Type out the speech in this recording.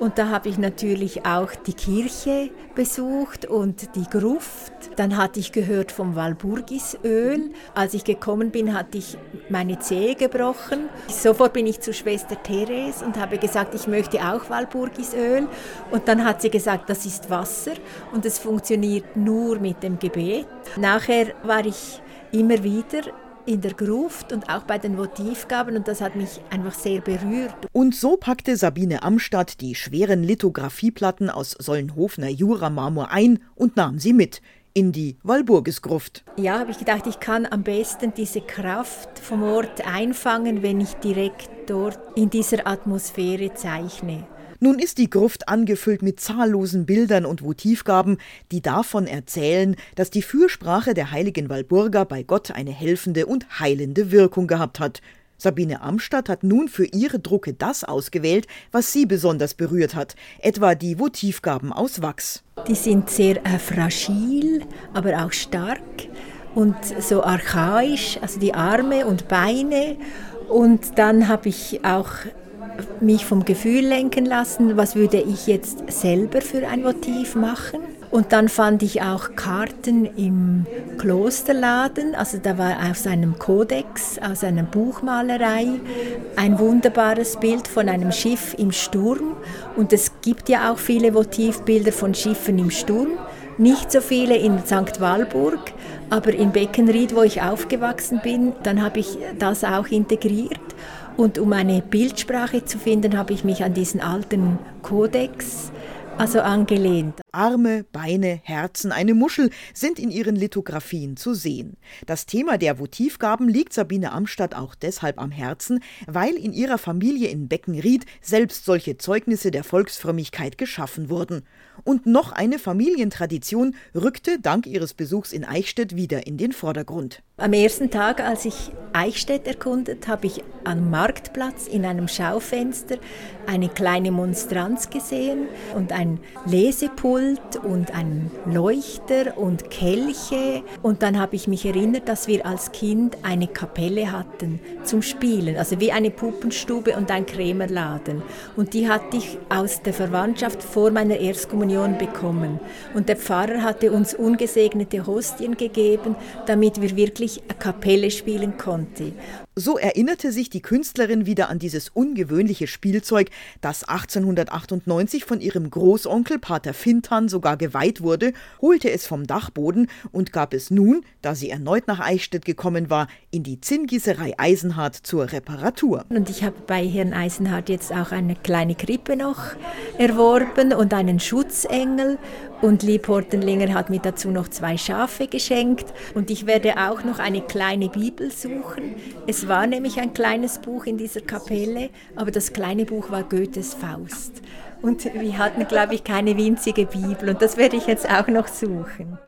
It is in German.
Und da habe ich natürlich auch die Kirche besucht und die Gruft. Dann hatte ich gehört vom Walburgisöl. Als ich gekommen bin, hatte ich meine Zehe gebrochen. Sofort bin ich zu Schwester Therese und habe gesagt, ich möchte auch Walburgisöl. Und dann hat sie gesagt, das ist Wasser und es funktioniert nur mit dem Gebet. Nachher war ich immer wieder in der Gruft und auch bei den Votivgaben und das hat mich einfach sehr berührt. Und so packte Sabine Amstadt die schweren Lithografieplatten aus Sollenhofener Juramarmor ein und nahm sie mit in die Walburgisgruft. Ja, habe ich gedacht, ich kann am besten diese Kraft vom Ort einfangen, wenn ich direkt dort in dieser Atmosphäre zeichne. Nun ist die Gruft angefüllt mit zahllosen Bildern und Votivgaben, die davon erzählen, dass die Fürsprache der heiligen Walburga bei Gott eine helfende und heilende Wirkung gehabt hat. Sabine Amstadt hat nun für ihre Drucke das ausgewählt, was sie besonders berührt hat, etwa die Votivgaben aus Wachs. Die sind sehr äh, fragil, aber auch stark und so archaisch, also die Arme und Beine. Und dann habe ich auch mich vom Gefühl lenken lassen, was würde ich jetzt selber für ein Motiv machen. Und dann fand ich auch Karten im Klosterladen, also da war aus einem Kodex, aus einer Buchmalerei, ein wunderbares Bild von einem Schiff im Sturm. Und es gibt ja auch viele Motivbilder von Schiffen im Sturm. Nicht so viele in St. Walburg, aber in Beckenried, wo ich aufgewachsen bin, dann habe ich das auch integriert. Und um eine Bildsprache zu finden, habe ich mich an diesen alten Kodex also angelehnt. Arme, Beine, Herzen, eine Muschel sind in ihren Lithografien zu sehen. Das Thema der Votivgaben liegt Sabine Amstadt auch deshalb am Herzen, weil in ihrer Familie in Beckenried selbst solche Zeugnisse der Volksfrömmigkeit geschaffen wurden. Und noch eine Familientradition rückte dank ihres Besuchs in Eichstätt wieder in den Vordergrund. Am ersten Tag, als ich Eichstätt erkundet, habe ich am Marktplatz in einem Schaufenster eine kleine Monstranz gesehen und ein Lesepult und ein Leuchter und Kelche. Und dann habe ich mich erinnert, dass wir als Kind eine Kapelle hatten zum Spielen, also wie eine Puppenstube und ein Krämerladen. Und die hatte ich aus der Verwandtschaft vor meiner Erstkommunion bekommen. Und der Pfarrer hatte uns ungesegnete Hostien gegeben, damit wir wirklich ich Kapelle spielen konnte. So erinnerte sich die Künstlerin wieder an dieses ungewöhnliche Spielzeug, das 1898 von ihrem Großonkel Pater Fintan sogar geweiht wurde, holte es vom Dachboden und gab es nun, da sie erneut nach Eichstätt gekommen war, in die Zinngießerei Eisenhardt zur Reparatur. Und ich habe bei Herrn Eisenhardt jetzt auch eine kleine Krippe noch erworben und einen Schutzengel und Lieb Hortenlinger hat mir dazu noch zwei Schafe geschenkt und ich werde auch noch eine kleine Bibel suchen. Es war nämlich ein kleines Buch in dieser Kapelle, aber das kleine Buch war Goethes Faust. Und wir hatten, glaube ich, keine winzige Bibel und das werde ich jetzt auch noch suchen.